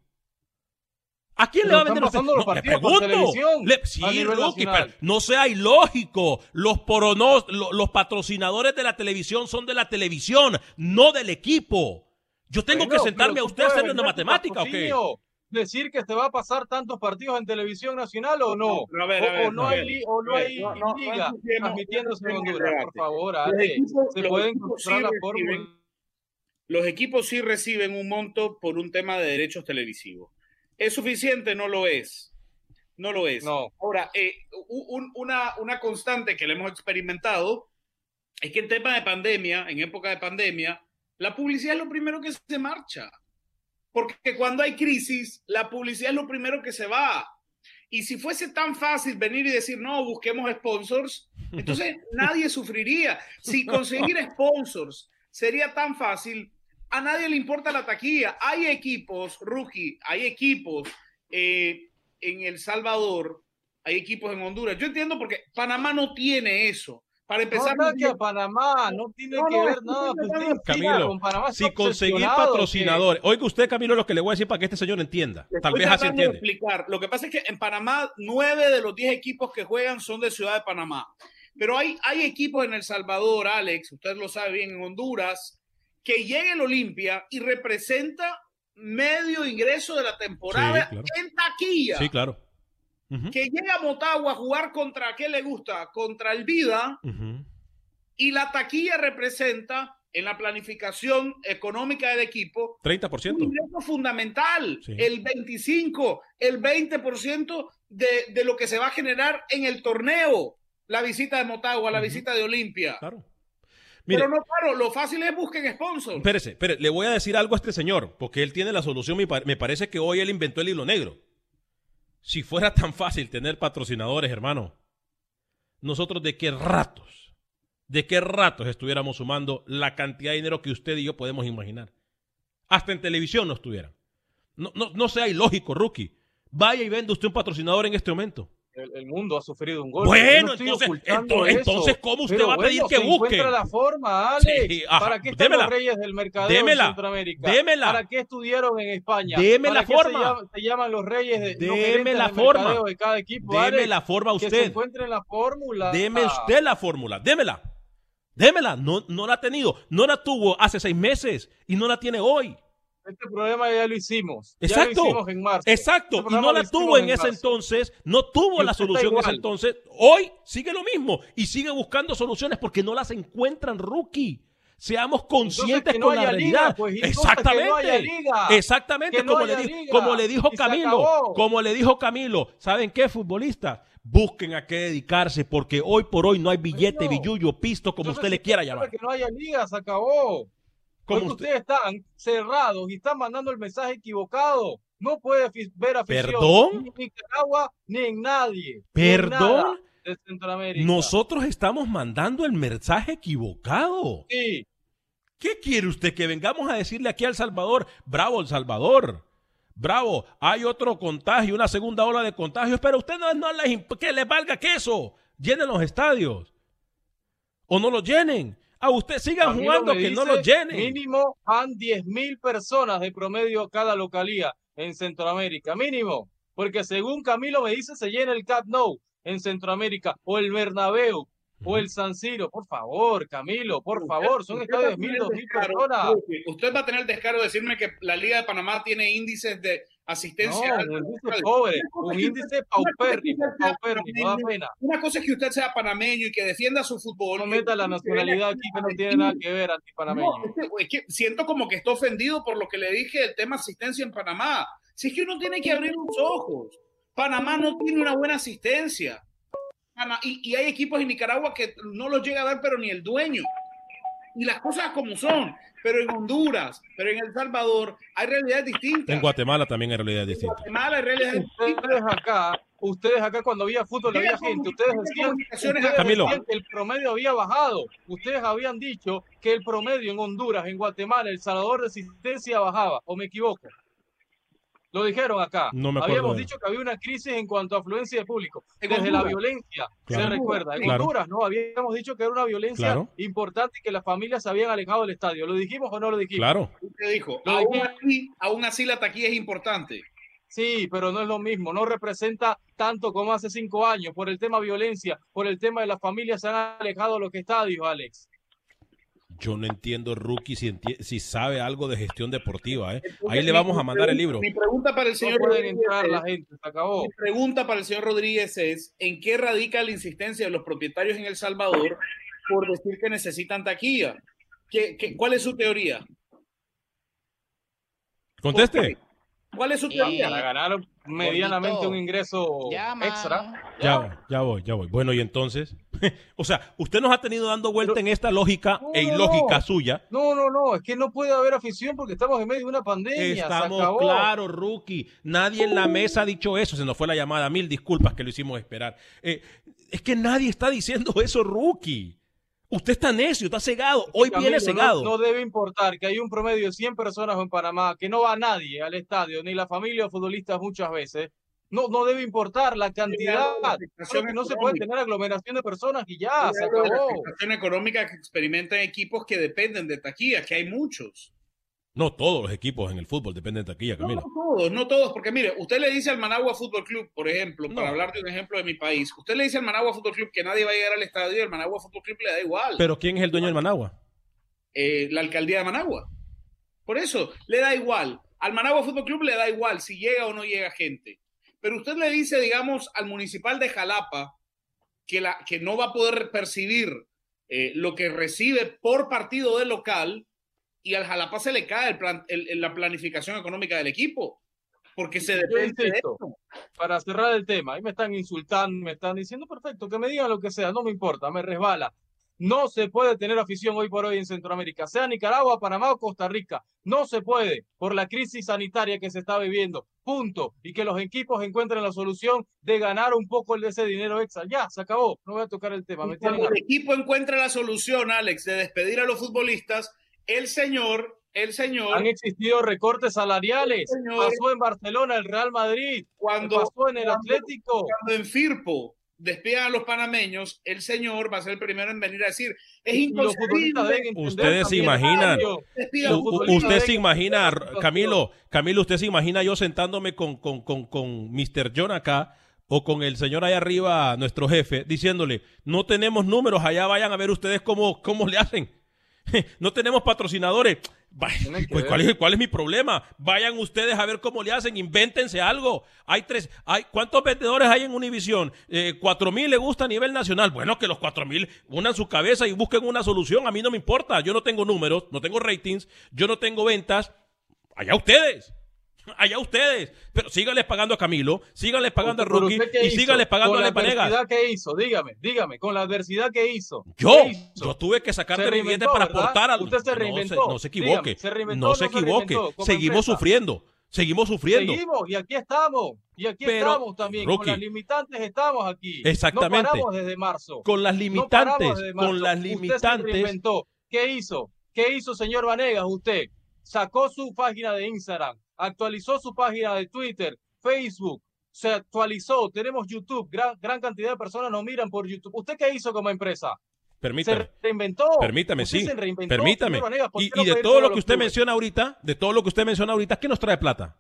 ¿A quién le va a vender están los No, por pregunto. Le- sí, nacional. pero no sea ilógico. Los, poronos, lo- los patrocinadores de la televisión son de la televisión, no del equipo. Yo tengo que sentarme a usted a hacerle una matemática, ¿o qué? Decir que te va a pasar tantos partidos en televisión nacional o no. pero a ver, o, a ver, o no hay, ver. li- o no A ver, hay no, no, no liga transmitiéndose en Honduras. Por favor, Los Ale. equipos- Se los puede encontrar sí la fórmula. Los equipos sí reciben un monto por un tema de derechos televisivos. ¿Es suficiente? No lo es. No lo es. No. Ahora, eh, un- una, una constante que le hemos experimentado es que en tema de pandemia, en época de pandemia, la publicidad es lo primero que se marcha. Porque cuando hay crisis, la publicidad es lo primero que se va. Y si fuese tan fácil venir y decir, no, busquemos sponsors, entonces nadie sufriría. Si conseguir sponsors sería tan fácil, a nadie le importa la taquilla. Hay equipos, rookie, hay equipos eh, en El Salvador, hay equipos en Honduras. Yo entiendo porque Panamá no tiene eso. Para empezar, no Panamá, no tiene No, que no, ver nada. insista Camilo, con Panamá, si conseguir obsesionado, que- patrocinadores. Oiga usted, Camilo, lo que le voy a decir para que este señor entienda. Tal vez así entiende. explicar. Lo que pasa es que en Panamá, nueve de los diez equipos que juegan son de Ciudad de Panamá. Pero hay, hay equipos en El Salvador, Alex, usted lo sabe bien, en Honduras, que llega el Olimpia y representa medio ingreso de la temporada Sí, claro. en taquilla. Sí, claro. Que llega a Motagua a jugar contra, ¿qué le gusta? Contra el Vida y la taquilla representa en la planificación económica del equipo 30%. un ingreso fundamental, Sí. el 25, el 20% de, de lo que se va a generar en el torneo. La visita de Motagua, la visita de Olimpia. Claro. Mire, Pero no, claro, lo fácil es busquen sponsors. espérese, le voy a decir algo a este señor, porque él tiene la solución. Me pa- me parece que hoy él inventó el hilo negro. Si fuera tan fácil tener patrocinadores, hermano, nosotros de qué ratos, de qué ratos estuviéramos sumando la cantidad de dinero que usted y yo podemos imaginar. Hasta en televisión no estuvieran. No, no, no sea ilógico, rookie. Vaya y venda usted un patrocinador en este momento. El, el mundo ha sufrido un gol. Bueno, no entonces- entonces- ¿cómo usted Pero va a pedir bueno, que se busque? encuentra la forma, Alex. Sí, ajá, ¿Para qué están démela. los reyes del mercadeo Démela. en Centroamérica? Démela. ¿Para qué estudiaron en España? Deme ¿Para la forma. Se llaman, se llaman los reyes de, Deme gerentes la forma. de cada equipo, Deme Alex? la forma Que se usted. encuentren la fórmula. Deme usted la fórmula, démela. Démela. No, no la ha tenido. No la tuvo hace seis meses y no la tiene hoy. Este problema ya lo hicimos. Exacto. Ya lo hicimos en marzo. Exacto. Este Y no la tuvo en ese marzo. entonces. No tuvo Y la solución en ese entonces. Hoy sigue lo mismo y sigue buscando soluciones porque no las encuentran, rookie. Seamos conscientes no con la realidad. liga, pues, Exactamente. no haya liga. Exactamente. No como, le di- liga. como le dijo Camilo. Como le dijo Camilo. ¿Saben qué, futbolistas? Busquen a qué dedicarse porque hoy por hoy no hay billete, billullo, pisto, como Entonces, usted le quiera llamar. Que no haya liga, se acabó. Como Porque ustedes están cerrados y están mandando el mensaje equivocado. No puede ver afición ¿Perdón? ni en Nicaragua ni en nadie. ¿Perdón? de Centroamérica. Nosotros estamos mandando el mensaje equivocado. Sí. ¿Qué quiere usted? Que vengamos a decirle aquí al Salvador, bravo El Salvador, bravo, hay otro contagio, una segunda ola de contagios, pero usted no, no les, que les valga queso, llenen los estadios o no los llenen. A usted sigan Camilo jugando que no los llenen. Mínimo van 10 mil personas de promedio a cada localía en Centroamérica. Mínimo. Porque según Camilo me dice, se llena el Camp Nou en Centroamérica o el Bernabéu o el San Siro. Por favor, Camilo, por favor. Son estadios de mil, tener dos el mil descaro, personas. Usted va a tener el descaro de decirme que la Liga de Panamá tiene índices de asistencia. No, alta. un índice pobre, un paupérrimo, da pena. Una cosa es que usted sea panameño y que defienda su fútbol. No meta la nacionalidad aquí que no tiene nada que ver, antipanameño. No, es que- siento como que está ofendido por lo que le dije del tema asistencia en Panamá. Si es que uno tiene que abrir los ojos. Panamá no tiene una buena asistencia. Y, y hay equipos en Nicaragua que no los llega a dar, pero ni el dueño. Y las cosas como son. Pero en Honduras, pero en El Salvador, hay realidades distintas. En Guatemala también hay realidad distinta. Guatemala hay realidades Ustedes acá, ustedes acá cuando había fútbol había gente, ustedes decían que el promedio había bajado. Ustedes habían dicho que el promedio en Honduras, en Guatemala, El Salvador de asistencia bajaba, o me equivoco. Lo dijeron acá. No me Habíamos de- dicho que había una crisis en cuanto a afluencia de público. Desde la violencia, Claro. se recuerda. En Claro. Honduras, ¿no? Habíamos dicho que era una violencia Claro. importante y que las familias se habían alejado del estadio. ¿Lo dijimos o no lo dijimos? Claro. Usted dijo, Lo aún dijimos. así, aún así la taquilla es importante. Sí, pero no es lo mismo, no representa tanto como hace cinco años, por el tema violencia, por el tema de las familias se han alejado de los estadios, Alex. Yo no entiendo, Rookie, si, enti- si sabe algo de gestión deportiva. ¿eh? Ahí le vamos a mandar el libro. Mi pregunta para el señor pueden Rodríguez entrar la es- gente, se acabó. Mi pregunta para el señor Rodríguez es, ¿en qué radica la insistencia de los propietarios en El Salvador por decir que necesitan taquilla? ¿Qué, qué- cuál es su teoría? Conteste. ¿Cuál es su Para teoría? ganar medianamente un ingreso extra. Ya, ya voy, ya voy. Bueno, y entonces, o sea, usted nos ha tenido dando vuelta en esta lógica e no, ilógica no. suya. No, no, no, es que no puede haber afición porque estamos en medio de una pandemia. se Estamos acabó. claros, Rookie. Nadie en la mesa ha dicho eso. Se nos fue la llamada. Mil disculpas que lo hicimos esperar. Eh, es que nadie está diciendo eso, Rookie. Usted está necio, está cegado. Hoy Camilo, viene cegado. No, debe importar que hay un promedio de 100 personas en Panamá, que no va nadie al estadio, ni la familia de futbolistas muchas veces. No, no debe importar la cantidad. Solo que no se puede tener aglomeración de personas y ya, se de la acabó. situación económica que experimentan equipos que dependen de taquilla, que hay muchos. No todos los equipos en el fútbol dependen de taquilla, Camilo. No todos, no todos, porque mire, usted le dice al Managua Fútbol Club, por ejemplo, para hablar de un ejemplo de mi país, usted le dice al Managua Fútbol Club que nadie va a llegar al estadio y al Managua Fútbol Club le da igual. Pero ¿quién es el dueño del Managua? Eh, la alcaldía de Managua. Por eso, le da igual. Al Managua Fútbol Club le da igual si llega o no llega gente. Pero usted le dice, digamos, al municipal de Jalapa que, la, que no va a poder percibir eh, lo que recibe por partido de local y al Jalapa se le cae el plan- el- el- la planificación económica del equipo. Porque se depende de eso. para cerrar el tema, ahí me están insultando, me están diciendo, perfecto, que me digan lo que sea, no me importa, me resbala. No se puede tener afición hoy por hoy en Centroamérica, sea Nicaragua, Panamá o Costa Rica. No se puede por la crisis sanitaria que se está viviendo. Punto. Y que los equipos encuentren la solución de ganar un poco de ese dinero extra. Ya, se acabó. No voy a tocar el tema. Me Cuando el equipo encuentra la solución, Alex, de despedir a los futbolistas, el señor el señor. Han existido recortes salariales. señor- pasó en Barcelona, el Real Madrid. Cuando, pasó en el cuando- Atlético. Cuando en Firpo despidan a los panameños, el señor va a ser el primero en venir a decir, es inconcebible. Ustedes se imaginan, usted se imagina. Camilo, Camilo, usted se imagina yo sentándome con, con, con, con Mr. John acá o con el señor allá arriba, nuestro jefe, diciéndole, no tenemos números, allá vayan a ver ustedes cómo, cómo le hacen. No tenemos patrocinadores. Pues. ¿cuál, es, ¿Cuál es mi problema? Vayan ustedes a ver cómo le hacen, invéntense algo. Hay tres, hay, ¿cuántos vendedores hay en Univision? Eh, cuatro mil le gusta a nivel nacional. Bueno, que los cuatro mil unan su cabeza y busquen una solución. A mí no me importa. Yo no tengo números, no tengo ratings, yo no tengo ventas. Allá ustedes. Allá ustedes. Pero síganles pagando a Camilo, síganles pagando a ¿qué y síganles pagando Con a la Lepanegas. adversidad que hizo, dígame, dígame, con la adversidad que hizo. Yo, ¿Qué hizo? yo tuve que sacar Se de mi reinventó, para aportar a Usted se No reinventó. No se equivoque. Dígame, ¿se reinventó no se no se equivoque. reinventó como Seguimos empresa? sufriendo. Seguimos sufriendo. Seguimos y aquí estamos. Y aquí Pero, estamos también. Rookie, con las limitantes estamos aquí. Exactamente. No paramos desde marzo. Con las No limitantes, desde marzo. con las Usted se limitantes. reinventó. ¿Qué hizo? ¿Qué hizo, señor Vanegas? Usted sacó su página de Instagram, actualizó su página de Twitter, Facebook, se actualizó. Tenemos YouTube. Gran, gran cantidad de personas nos miran por YouTube. ¿Usted qué hizo como empresa? Permítame. Se reinventó. Permítame, Usted sí. se reinventó, Permítame. señor Vanegas. ¿Por Y, no de todo lo que usted clubes? menciona ahorita, de todo lo que usted menciona ahorita, ¿qué nos trae plata?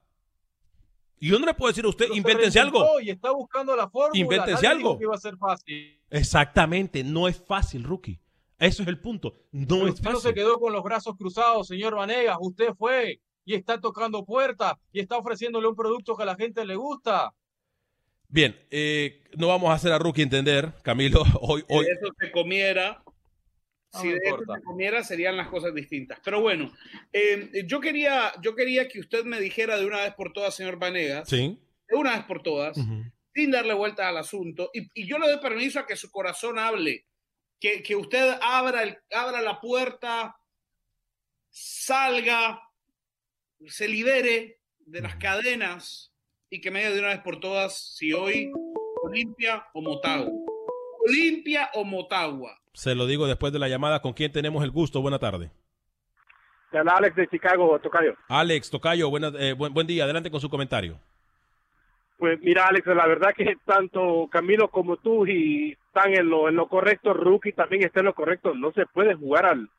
Y yo no le puedo decir a usted, Pero se invéntense algo. Y está buscando la fórmula. Invéntense Nadie algo. que iba a ser fácil. Exactamente, no es fácil, rookie. Eso es el punto. No Pero es usted no fácil. se quedó con los brazos cruzados, señor Vanegas. Usted fue y está tocando puertas y está ofreciéndole un producto que a la gente le gusta. Bien, eh, no vamos a hacer a Rookie entender, Camilo. Hoy, Si hoy, de eso se comiera, No si de eso se comiera, serían las cosas distintas. Pero bueno, eh, yo, quería, yo quería que usted me dijera de una vez por todas, señor Vanegas, sí. de una vez por todas, sin darle vuelta al asunto, y, y yo le doy permiso a que su corazón hable, que, que usted abra, el, abra la puerta, salga, se libere de las cadenas y que me diga de una vez por todas si hoy Olimpia o Motagua. Olimpia o Motagua. Se lo digo después de la llamada. ¿Con quién tenemos el gusto? Buena tarde. Te habla Alex de Chicago, Tocayo. Alex, Tocayo, buena- eh, buen, buen día. Adelante con su comentario. Pues mira, Alex, la verdad que tanto Camilo como tú y están en lo, en lo correcto, Rookie también está en lo correcto. No se puede jugar al,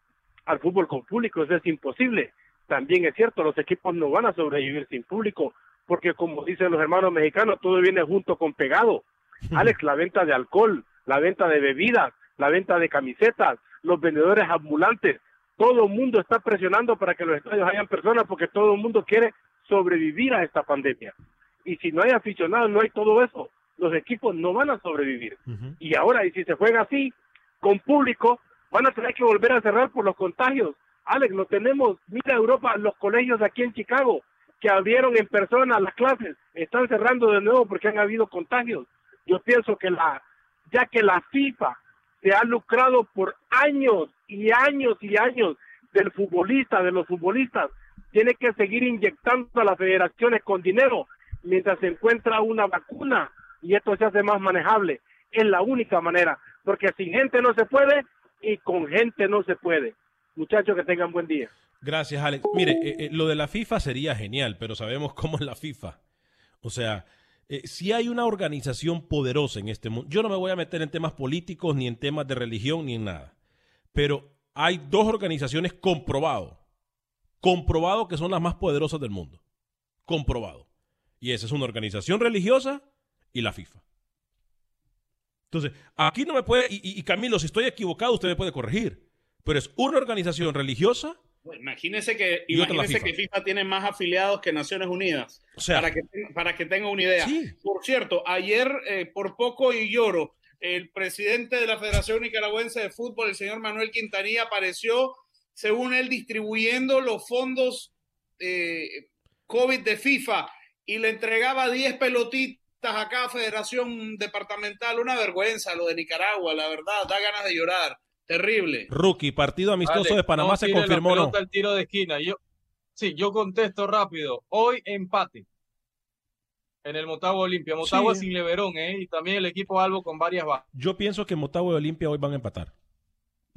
al fútbol con público, eso es imposible. También es cierto, los equipos no van a sobrevivir sin público, porque como dicen los hermanos mexicanos, todo viene junto con pegado. Alex, la venta de alcohol, la venta de bebidas, la venta de camisetas, los vendedores ambulantes, todo el mundo está presionando para que los estadios hayan personas porque todo el mundo quiere sobrevivir a esta pandemia. Y si no hay aficionados, no hay todo eso, los equipos no van a sobrevivir. Y ahora, y si se juega así, con público, van a tener que volver a cerrar por los contagios. Alex, lo tenemos, mira Europa, los colegios aquí en Chicago, que abrieron en persona las clases, están cerrando de nuevo porque han habido contagios. Yo pienso que la, ya que la FIFA se ha lucrado por años y años y años del futbolista, de los futbolistas, tiene que seguir inyectando a las federaciones con dinero mientras se encuentra una vacuna y esto se hace más manejable. Es la única manera, porque sin gente no se puede y con gente no se puede. Muchachos, que tengan buen día. Gracias, Alex. Mire, eh, eh, lo de la FIFA sería genial, pero sabemos cómo es la FIFA. O sea, eh, si hay una organización poderosa en este mundo, yo no me voy a meter en temas políticos, ni en temas de religión, ni en nada. Pero hay dos organizaciones comprobado, comprobado que son las más poderosas del mundo. Comprobado. Y esa es una organización religiosa y la FIFA. Entonces, aquí no me puede, y, Camilo, si estoy equivocado, usted me puede corregir. Pero es una organización religiosa Bueno, imagínese que, FIFA. que FIFA tiene más afiliados que Naciones Unidas. O sea- para, que, ten- para que tenga una idea. Por cierto, ayer, eh, por poco y lloro, el presidente de la Federación Nicaragüense de Fútbol, el señor Manuel Quintanilla, apareció, según él, distribuyendo los fondos eh, COVID de FIFA y le entregaba 10 pelotitas a cada federación departamental. Una vergüenza lo de Nicaragua, la verdad, da ganas de llorar. Terrible. Rookie, partido amistoso de Panamá no se tire la confirmó, ¿no? pelota al tiro de esquina. Yo, sí, yo contesto rápido. Hoy empate. En el Motagua Olimpia. Motagua Sí. sin Leverón, ¿eh? Y también el equipo Albo con varias bajas. Yo pienso que Motagua y Olimpia hoy van a empatar.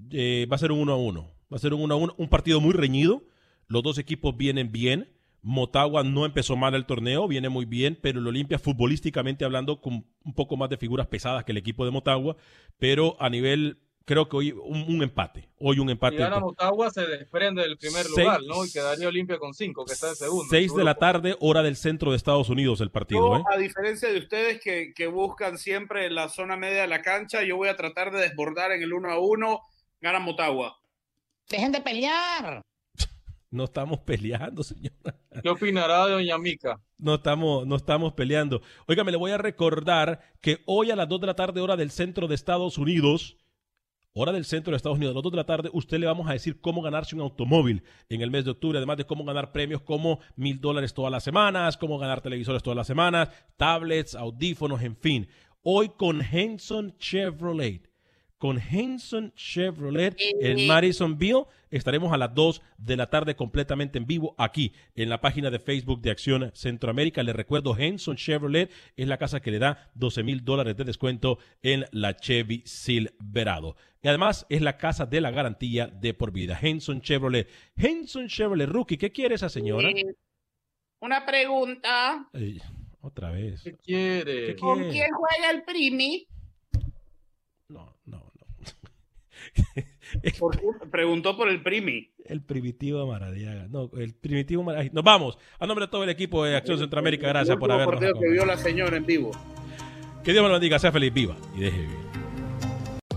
Eh, va a ser un 1 a 1. Va a ser un 1 a 1, un partido muy reñido. Los dos equipos vienen bien. Motagua no empezó mal el torneo, viene muy bien, pero el Olimpia futbolísticamente hablando con un poco más de figuras pesadas que el equipo de Motagua, pero a nivel creo que hoy un, un empate. Hoy un empate. Si gana Motagua se desprende del primer Seis- lugar, ¿no? Y quedaría Olimpia con cinco, que está en segundo. en 6 su de la tarde, hora del centro de Estados Unidos, el partido. Yo, ¿eh? a diferencia de ustedes que, que buscan siempre la zona media de la cancha, yo voy a tratar de desbordar en el uno a uno. Gana Motagua. Dejen de pelear. No estamos peleando, señora. ¿Qué opinará de Doña Mica? No estamos, no estamos peleando. Oiga, me le voy a recordar que hoy a las 2 de la tarde, hora del centro de Estados Unidos, hora del centro de Estados Unidos, a las 2 de la tarde, usted le vamos a decir cómo ganarse un automóvil en el mes de octubre, además de cómo ganar premios como mil dólares todas las semanas, cómo ganar televisores todas las semanas, tablets, audífonos, en fin. Hoy con Henson Chevrolet. Con Henson Chevrolet en Madisonville estaremos a las 2 de la tarde completamente en vivo aquí en la página de Facebook de Acción Centroamérica. Les recuerdo, Henson Chevrolet es la casa que le da 12 mil dólares de descuento en la Chevy Silverado. Y además es la casa de la garantía de por vida. Henson Chevrolet. Henson Chevrolet Rookie, ¿qué quiere esa señora? Eh, una pregunta. Ay, otra vez. ¿Qué quiere? ¿Qué ¿Con quiere? quién juega el Primi? No, no, Por- preguntó por el Primi. El primitivo Maradiaga. No, el primitivo Maradiaga. Nos vamos. A nombre de todo el equipo de Acción Centroamérica, gracias por Último habernos partido que vio la señora en vivo. Que Dios me lo bendiga, sea feliz, viva y deje vivir.